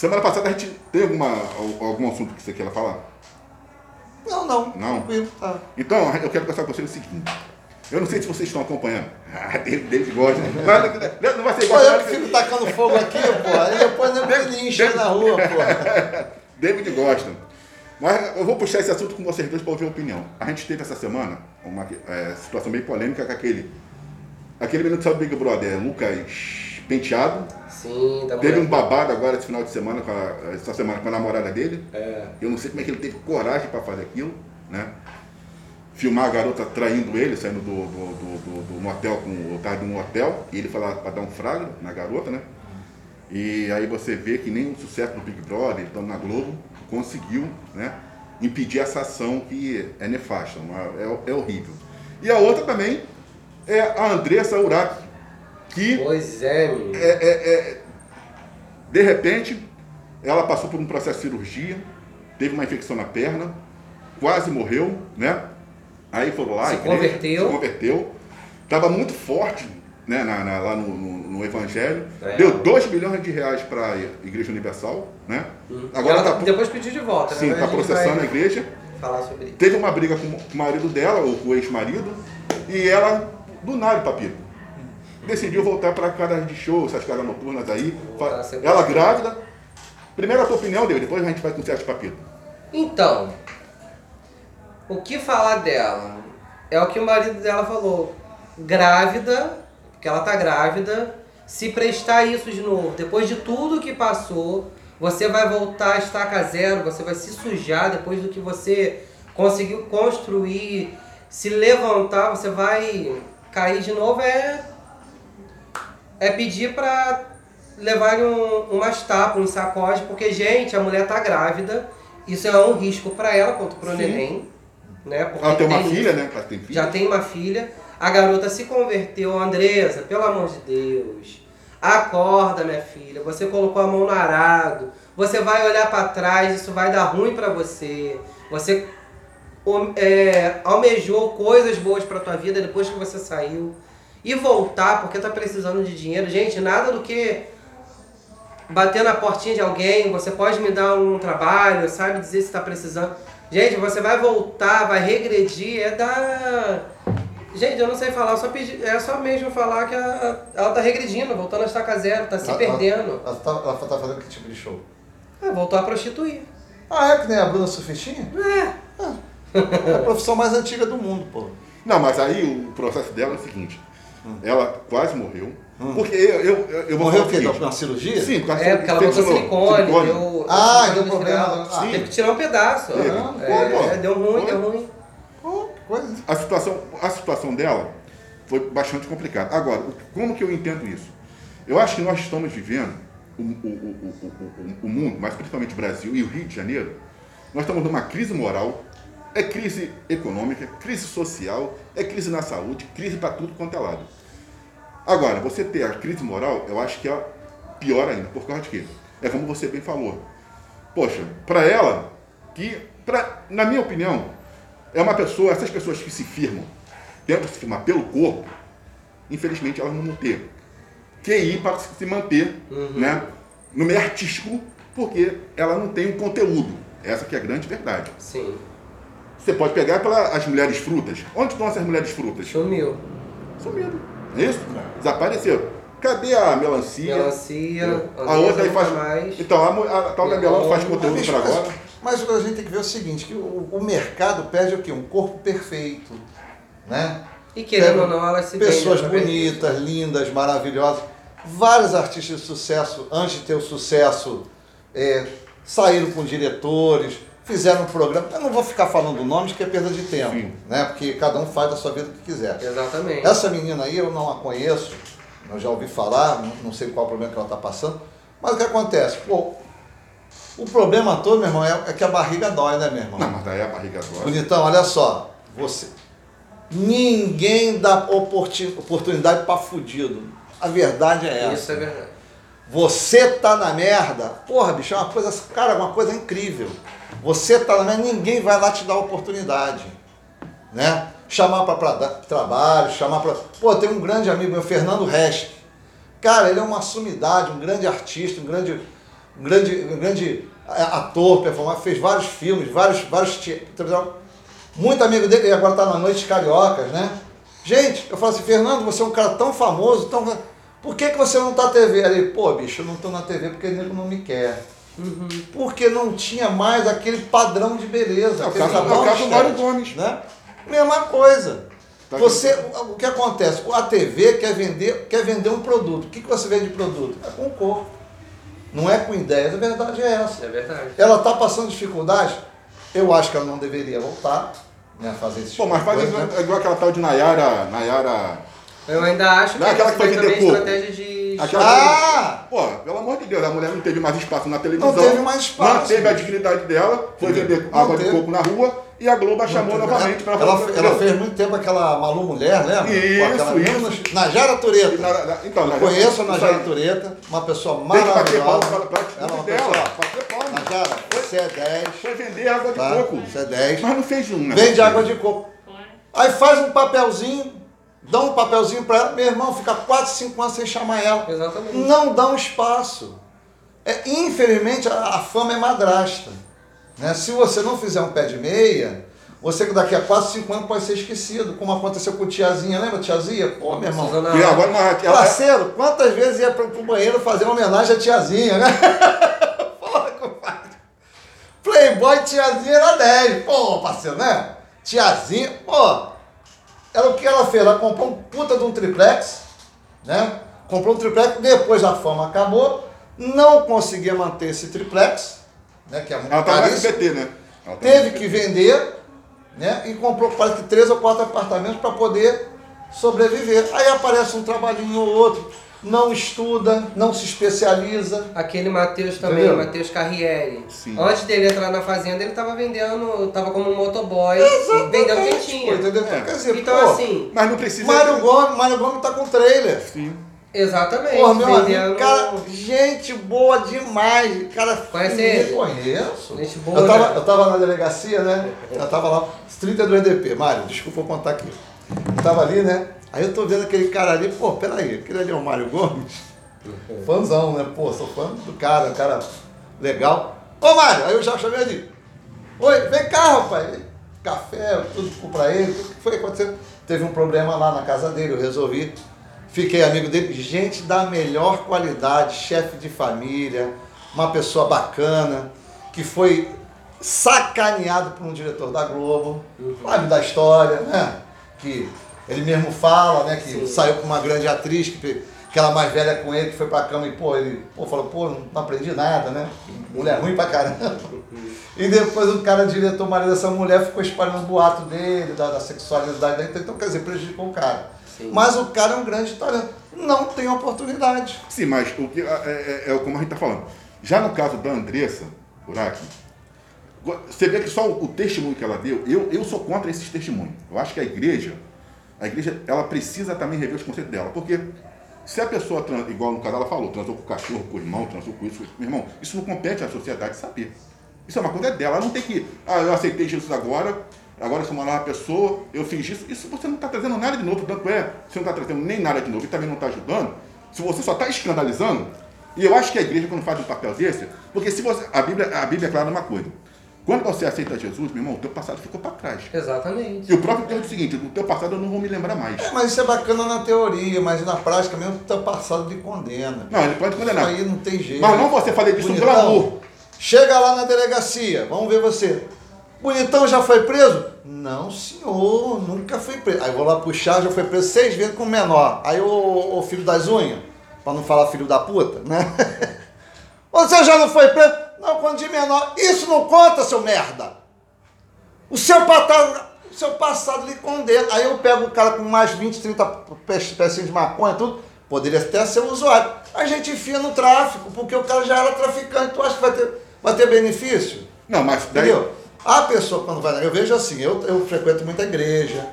Semana passada a gente tem alguma, algum assunto que você queira falar? Não, não. Não? Tranquilo, tá. Então, eu quero conversar com você o seguinte. Eu não sei se vocês estão acompanhando. Ah, David, gosta. Mas não vai ser igual. eu que fico tacando fogo aqui, pô. Aí depois não me lincha na rua, pô. David gosta. Mas eu vou puxar esse assunto com vocês dois para ouvir a opinião. A gente teve essa semana uma é, situação meio polêmica com aquele. Aquele menino que saiu do Big Brother, Lucas Penteado. Sim, tá Teve um babado agora esse final de semana, com a, essa semana com a namorada dele. É. Eu não sei como é que ele teve coragem para fazer aquilo, né? Filmar a garota traindo ele, saindo do, do, do, do, motel, com o tarde de um hotel, e ele falar para dar um fragro na garota, né? E aí você vê que nem o sucesso do Big Brother, então na Globo, conseguiu, né? Impedir essa ação que é nefasta, uma- é, é horrível. E a outra também é a Andressa Urach, que Pois é, menino. é, é, é, de repente, ela passou por um processo de cirurgia, teve uma infecção na perna, quase morreu, né? Aí foram lá, Se igreja, converteu. se converteu, estava muito forte né, na, na- lá no, no- no Evangelho, É. deu 2 milhões de reais para a Igreja Universal, né? Agora Agora ela tá, depois pediu de volta, sim, né? tá a gente processando a vai igreja. Falar sobre isso. Teve uma briga com o marido dela, ou com o ex-marido, e ela, do nada, papito, decidiu voltar para casa de show, essas casas noturnas aí. Ser Ela grávida. Primeiro a tua opinião dele, depois a gente vai com o Papito. Então, o que falar dela? É o que o marido dela falou. Grávida, porque ela tá grávida, se prestar isso de novo, depois de tudo que passou, você vai voltar a estaca zero, você vai se sujar depois do que você conseguiu construir, se levantar, você vai cair de novo, é, é pedir pra levar um, umas tapas, um sacode, porque, gente, a mulher tá grávida, isso é um risco pra ela quanto pro Sim. neném, né? Porque Ela tem uma isso. filha, né? Ela tem filha. Já tem uma filha. A garota se converteu, Andresa, pelo amor de Deus. Acorda, minha filha. Você colocou a mão no arado. Você vai olhar pra trás, isso vai dar ruim pra você. Você é, almejou coisas boas pra tua vida depois que você saiu. E voltar porque tá precisando de dinheiro. Gente, nada do que bater na portinha de alguém, você pode me dar um trabalho, sabe dizer se tá precisando. Gente, você vai voltar, vai regredir, é da. Gente, eu não sei falar, eu só pedi, é só mesmo falar que a- ela tá regredindo, voltando a estaca zero, tá se Ela- perdendo. Ela, tá, ela tá fazendo que tipo de show? Ah, voltou a prostituir. Ah, é que nem a Bruna Surfistinha? É. É a profissão mais antiga do mundo, pô. Não, mas aí o processo dela é o seguinte. Ela quase morreu. Hum. Porque eu, eu, eu, Morreu falar o quê? Na cirurgia? Sim, por causa É, porque ela botou silicone, Silicone. deu. Ah, deu deu problema. Ah, Teve que tirar um pedaço. É, Pô, pô. deu ruim, deu ruim. Pô, que coisa. a situação, a situação dela foi bastante complicada. Agora, como que eu entendo isso? Eu acho que nós estamos vivendo o, o, o, o, o, o mundo, mas principalmente o Brasil e o Rio de Janeiro, nós estamos numa crise moral, é crise econômica, crise social, é crise na saúde, crise para tudo quanto é lado. Agora, você ter a crise moral, eu acho que é pior ainda. Por causa de quê? É como você bem falou. Poxa, para ela, que, pra, na minha opinião, é uma pessoa, essas pessoas que se firmam, tentam se firmar pelo corpo, infelizmente elas não vão ter QI para se manter né, no meio artístico, porque ela não tem um conteúdo. Essa que é a grande verdade. Sim. Você pode pegar pelas as mulheres frutas. Onde estão essas mulheres frutas? Sumiu. Sumiram. É isso? Desapareceram. Cadê a melancia? Melancia, a outra aí faz. mais. Então, a, a tal da melão faz conteúdo para mas- agora. Mas o que a gente tem que ver é o seguinte, que o, o mercado pede o quê? Um corpo perfeito, né? E querendo ou não, elas se Pessoas vendem, né? bonitas, lindas, maravilhosas. Vários artistas de sucesso, antes de ter o sucesso, é, saíram com diretores, fizeram um programa. Eu não vou ficar falando nomes, que é perda de tempo, Sim. né? Porque cada um faz da sua vida o que quiser. Exatamente. Essa menina aí eu não a conheço, eu já ouvi falar, não- sei qual o problema que ela está passando, mas o que acontece? Pô, o problema todo, meu irmão, é, é que a barriga dói, né, meu irmão? Não, mas daí a barriga dói. Bonitão, olha só, você. Ninguém dá oportunidade para fudido. A verdade é essa. Isso é verdade. Você tá na merda, porra, bicho, é uma coisa, cara, uma coisa incrível. Você tá na merda, ninguém vai lá te dar oportunidade, né? Chamar para trabalho, chamar para, pô, tem um grande amigo meu, Fernando Resch. Cara, ele é uma sumidade, um grande artista, um grande um grande, um grande ator, performar, fez vários filmes, vários, vários. Muito amigo dele, e agora está na Noite Cariocas, né? Gente, eu falo assim, Fernando, você é um cara tão famoso, tão... por que, que você não está na TV? Ele, pô, bicho, eu não estou na TV porque ele não me quer. Uhum. Porque não tinha mais aquele padrão de beleza. É o caso, é o caso do Mário Gomes. Né? Mesma coisa. Tá você, o que acontece? A TV quer vender, quer vender um produto. O que, que você vende de produto? É com o corpo. Não é com ideias. A verdade é essa. É verdade. Ela está passando dificuldade? Eu acho que ela não deveria voltar né, a fazer isso. Pô, mas faz coisa, né? igual aquela tal de Nayara. Nayara. Eu ainda acho que não é aquela que foi vender estratégia de Aquela ah! Pô, amor de Deus, a mulher não teve mais espaço na televisão. Não teve mais espaço. Não teve a dignidade dela, foi vender água de coco na rua e a Globo a chamou novamente para ela, ela, ela fez muito tempo aquela Malu Mulher, lembra? Isso, isso. Najara Tureta. Na, na, então, Najara, Conheço a Najara Tureta, uma pessoa maravilhosa. Tem que bater palma para ela, uma dela. Pessoa, Najara, você é 10. Foi vender água de tá? coco. Você é 10. Mas não fez um, né? Vende água de coco. Aí faz um papelzinho dá um papelzinho para ela, meu irmão, fica 4, 5 anos sem chamar ela. Exatamente. Não dá um espaço. É, infelizmente, a, a fama é madrasta. Né? Se você não fizer um pé de meia, você que daqui a 4, 5 anos pode ser esquecido, como aconteceu com tiazinha, lembra tiazinha? Pô, meu irmão. E agora, mas, ela... Parceiro, quantas vezes ia pro, pro banheiro fazer uma homenagem à tiazinha, né? Porra, compadre. Playboy tiazinha era 10. Pô, parceiro, né? Tiazinha, pô, ela, o que ela fez? Ela comprou um puta de um triplex, né? Comprou um triplex, depois a fama acabou, não conseguia manter esse triplex, né? Que é muito ela tá SBT, né? Tá Teve que vender, né? E comprou quase que três ou quatro apartamentos para poder sobreviver. Aí aparece um trabalhinho ou outro não estuda, não se especializa. Aquele Matheus também? Matheus Carriere. Sim. Antes dele entrar na fazenda, ele estava vendendo, estava como motoboy, Exatamente, vendendo quentinha. Entendeu? É. Quer dizer, então pô, assim. Mas não precisa. Mário Gomes, Mário Gomes tá com trailer. Sim. Exatamente. Porra, meu vendendo... amigo, cara, gente boa demais. Cara, Conhece ele? Conheço. Gente boa. Eu tava, né? eu tava na delegacia, né? Eu tava lá, 32DP. Mário, desculpa eu contar aqui. Eu tava ali, né? Aí eu tô vendo aquele cara ali, pô, peraí, aquele ali é o Mário Gomes. Fãzão, né? Pô, sou fã do cara, um cara legal. Ô Mário, aí eu já chamei ali. Oi, vem cá, rapaz. Café, tudo pra ele. O que foi acontecendo? Teve um problema lá na casa dele, eu resolvi. Fiquei amigo dele, gente da melhor qualidade, chefe de família, uma pessoa bacana, que foi sacaneado por um diretor da Globo, sabe da história, né? Que ele mesmo fala, né, que Sim. saiu com uma grande atriz, que, aquela mais velha com ele, que foi pra cama e, pô, ele pô, falou, pô, não aprendi nada, né? Mulher ruim pra caramba. E depois o cara, diretor, marido dessa mulher, ficou espalhando o boato dele, da, da sexualidade dele. Então, quer dizer, prejudicou o cara. Sim. Mas o cara é um grande talento. Não tem oportunidade. Sim, mas o que, é, é, é como a gente tá falando. Já no caso da Andressa Uraki, você vê que só o, o testemunho que ela deu, eu, eu sou contra esses testemunhos. Eu acho que a igreja a igreja ela precisa também rever os conceitos dela, porque se a pessoa, igual no caso ela falou, transou com o cachorro, com o irmão, transou com isso, com isso, meu irmão, isso não compete à sociedade saber. Isso é uma coisa dela, ela não tem que, ah, eu aceitei Jesus agora, agora eu sou uma nova pessoa, eu fiz isso, isso você não está trazendo nada de novo, tanto é, você não está trazendo nem nada de novo e também não está ajudando, se você só está escandalizando, e eu acho que a igreja quando faz um papel desse, porque se você, a Bíblia, a Bíblia é clara numa coisa, quando você aceita Jesus, meu irmão, o teu passado ficou para trás. Exatamente. E o próprio Deus diz o seguinte, o teu passado eu não vou me lembrar mais. É, mas isso é bacana na teoria, mas na prática mesmo o teu passado lhe condena. Não, ele pode condenar. Isso aí não tem jeito. Mas não você fazer disso Bonitão, pelo amor. Chega lá na delegacia, vamos ver você. Bonitão já foi preso? Não, senhor, nunca foi preso. Aí vou lá puxar, já foi preso seis vezes com menor. Aí o, o filho das unhas, para não falar filho da puta, né? Você já não foi preso? Quando de menor. Isso não conta, seu merda. O seu passado, o seu passado lhe condena. Aí eu pego o cara com mais 20, 30 pecinhas de maconha, tudo. Poderia até ser usuário. A gente enfia no tráfico, porque o cara já era traficante. Tu acha que vai ter, vai ter benefício? Não, mas daí... Entendeu? A pessoa quando vai... Eu vejo assim, eu, eu frequento muita igreja,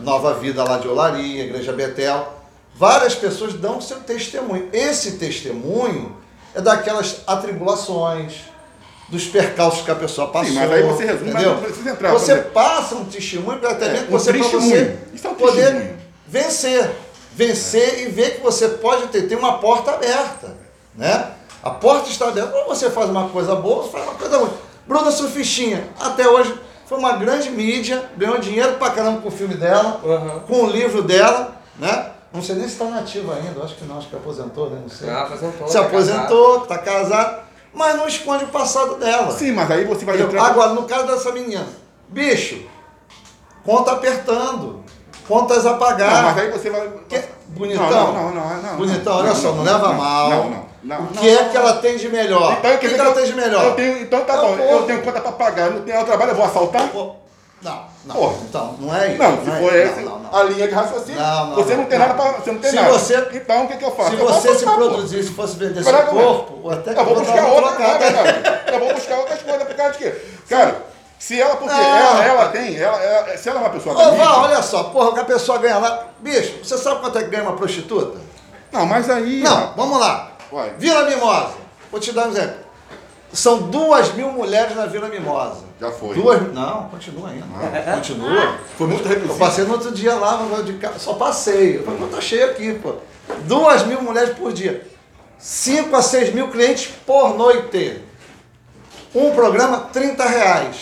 Nova Vida lá de Olaria, Igreja Betel. Várias pessoas dão seu testemunho. Esse testemunho é daquelas atribulações, dos percalços que a pessoa passou. Sim, mas aí você resume, entendeu? mas não precisa entrar. Você passa um testemunho para até é, mesmo um você, você é um poder vencer. Vencer é. e ver que você pode ter, ter uma porta aberta. Né? A porta está aberta. Ou você faz uma coisa boa, ou você faz uma coisa ruim. Bruna Surfistinha, até hoje, foi uma grande mídia, ganhou dinheiro pra caramba com o filme dela, Uhum. com o livro dela, né? Não sei nem se está nativo ainda, acho que não, acho que aposentou, né? Não sei. Ah, aposentou. Se tá aposentou, tá casado, mas não esconde o passado dela. Sim, mas aí você vai entrar. Agora, no caso dessa menina, bicho, conta apertando, contas a Não, pagar. mas aí você vai. Que- bonitão, Não, não, não, não, bonitão, olha só, não, leva mal. Não, não, não. o não, que é não, que ela tem de melhor? Então, o que, que ela tem de melhor? Eu tenho, então tá Não, bom, eu tenho conta pra pagar, eu não tenho trabalho, eu vou assaltar? Pô, Não, não. Porra. Então, não é isso. Não, se é for isso. essa Não, não, não. a linha de raciocínio, Não, não, você não, não, tem não. nada pra. Você não tem Se nada. você- então o que, que eu faço? Se Eu você se pô. produzisse, fosse vender seu corpo, até que Eu vou buscar outra, não, não, não. Eu vou buscar outras coisas por causa de quê? Cara, se ela, porque Não. ela, ela tem, ela, ela- se ela é uma pessoa Ô, olha só, porra, o que a pessoa ganha lá. Bicho, você sabe quanto é que ganha uma prostituta? Não, mas aí. Não, vamos lá. Vai. Vila Mimosa. Vou te dar um exemplo. São duas mil mulheres na Vila Mimosa. Já foi. Duas Não, continua ainda. Continua. Foi muito Eu reduzido. passei no outro dia lá, só passei. Eu falei, tá cheio aqui, pô. Duas mil mulheres por dia. Cinco a seis mil clientes por noite. Um programa, 30 reais.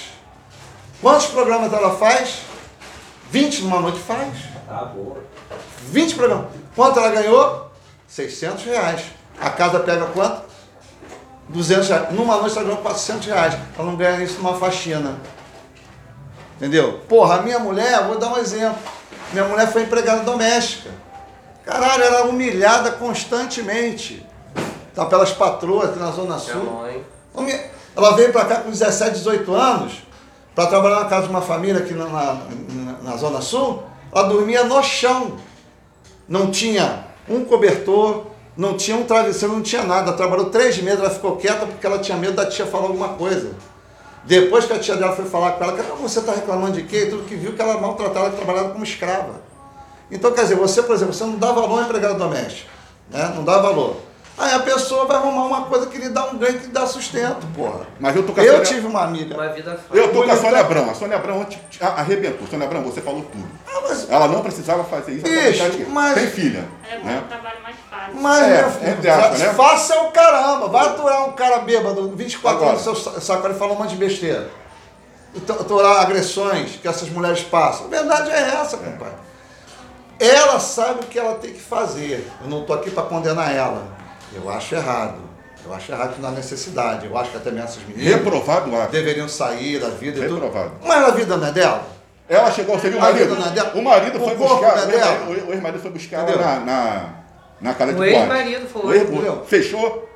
Quantos programas ela faz? 20 numa noite faz. Tá boa. 20 programas. Quanto ela ganhou? 600 reais. A casa pega quanto? 200 reais. Numa noite ela ganhou 400 reais. Ela não ganha isso numa faxina. Entendeu? Porra, a minha mulher, vou dar um exemplo. Minha mulher foi empregada doméstica. Caralho, ela era humilhada constantemente. Tá pelas patroas aqui na Zona É Sul. Ela veio pra cá com 17, 18 anos para trabalhar na casa de uma família aqui na, na- na Zona Sul. Ela dormia no chão. Não tinha um cobertor, não tinha um travesseiro, não tinha nada. Trabalhou três meses, ela ficou quieta porque ela tinha medo da tia falar alguma coisa. Depois que a tia dela foi falar com ela, "Cara, você está reclamando de quê? E tudo que viu que ela maltratava, trabalhava como escrava. Então, quer dizer, você, por exemplo, você não dá valor à empregada doméstica. Né? Não dá valor. Aí a pessoa vai arrumar uma coisa que lhe dá um ganho, que lhe dá sustento, porra. Mas eu tô com a Eu Sônia- tive uma amiga. Uma vida fácil. Eu tô com a. Sônia Abrão. A Sônia Abrão arrebentou. Sônia Abrão, você falou tudo. Ah, mas, Ela não precisava fazer isso. Bicho, tá mas- Tem filha. É bom Né? um trabalho mais fácil. Mas É, meu filho, entre aspas, né? faça é o caramba. Vai aturar um cara bêbado, 24 Agora. anos no seu sa- saco e falar um monte de besteira. Atu- Aturar agressões que essas mulheres passam. A verdade é essa, compadre. Ela sabe o que ela tem que fazer. Eu não estou aqui para condenar ela. Eu acho errado. Eu acho errado que não há necessidade. Eu acho que até mesmo essas meninas Reprovado lá. deveriam sair da vida e tudo. Reprovado. Mas a vida não é dela. Ela chegou, você viu o A marido? vida não é dela. O marido O foi buscar. é o ex-marido foi buscar ela na, na, na casa de O ex-marido foi. O ex- Entendeu? Fechou,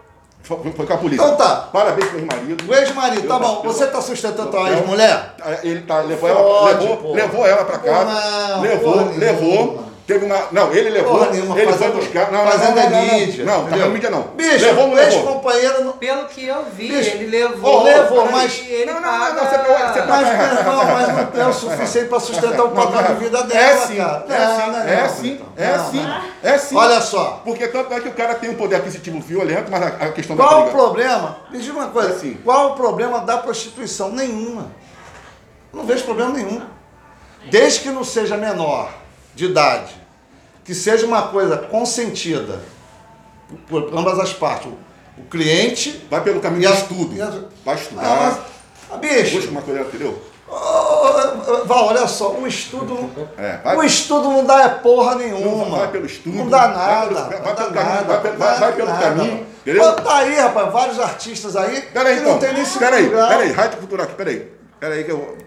foi, foi com a polícia. Então tá. Parabéns pro ex-marido. O ex-marido, tá bom. eu- Você está sustentando eu- a ex-mulher? Ele tá, levou, ela, levou, levou ela pra casa. Porra, levou, porra levou. Teve uma. Não, ele levou. Porra nenhuma, ele foi fazendo- buscar. Não, não, fazendo não, não, não, mídia. Não, não tá fazendo mídia não. Bicho, levou não levou? ex-companheiro não. Pelo que eu vi, Bicho, ele levou. ô, levou, mas mas- ele Não, não, paga... não, você pegou- você Mas, Tá tá errado, mas tá não é o tá suficiente para sustentar o Não, padrão não, de vida É dela, sim, cara. é Não, sim, não, é não, sim, é Não, sim, não. é sim. Olha só. Porque tanto é que o cara tem um poder aquisitivo violento, mas a, a questão da Qual o problema? Me diga uma coisa. É assim. Qual o problema da prostituição? Nenhuma. Não vejo problema nenhum. Desde que não seja menor de idade, que seja uma coisa consentida por ambas as partes. O, cliente Vai pelo caminho do estudo. a- Vai Ah, estudar. mas, ah, bicho, Busca uma coisa, entendeu? Ô, Val, olha só, o estudo, É, vai- o estudo não dá é porra Não nenhuma. vai pelo estudo. Não dá nada. vai pelo caminho, vai pelo- vai- pelo nada. caminho, entendeu? Tá aí, rapaz, vários artistas aí Peraí, então. não tem nem Peraí, peraí, rádio cultural aqui, peraí. Peraí, que eu.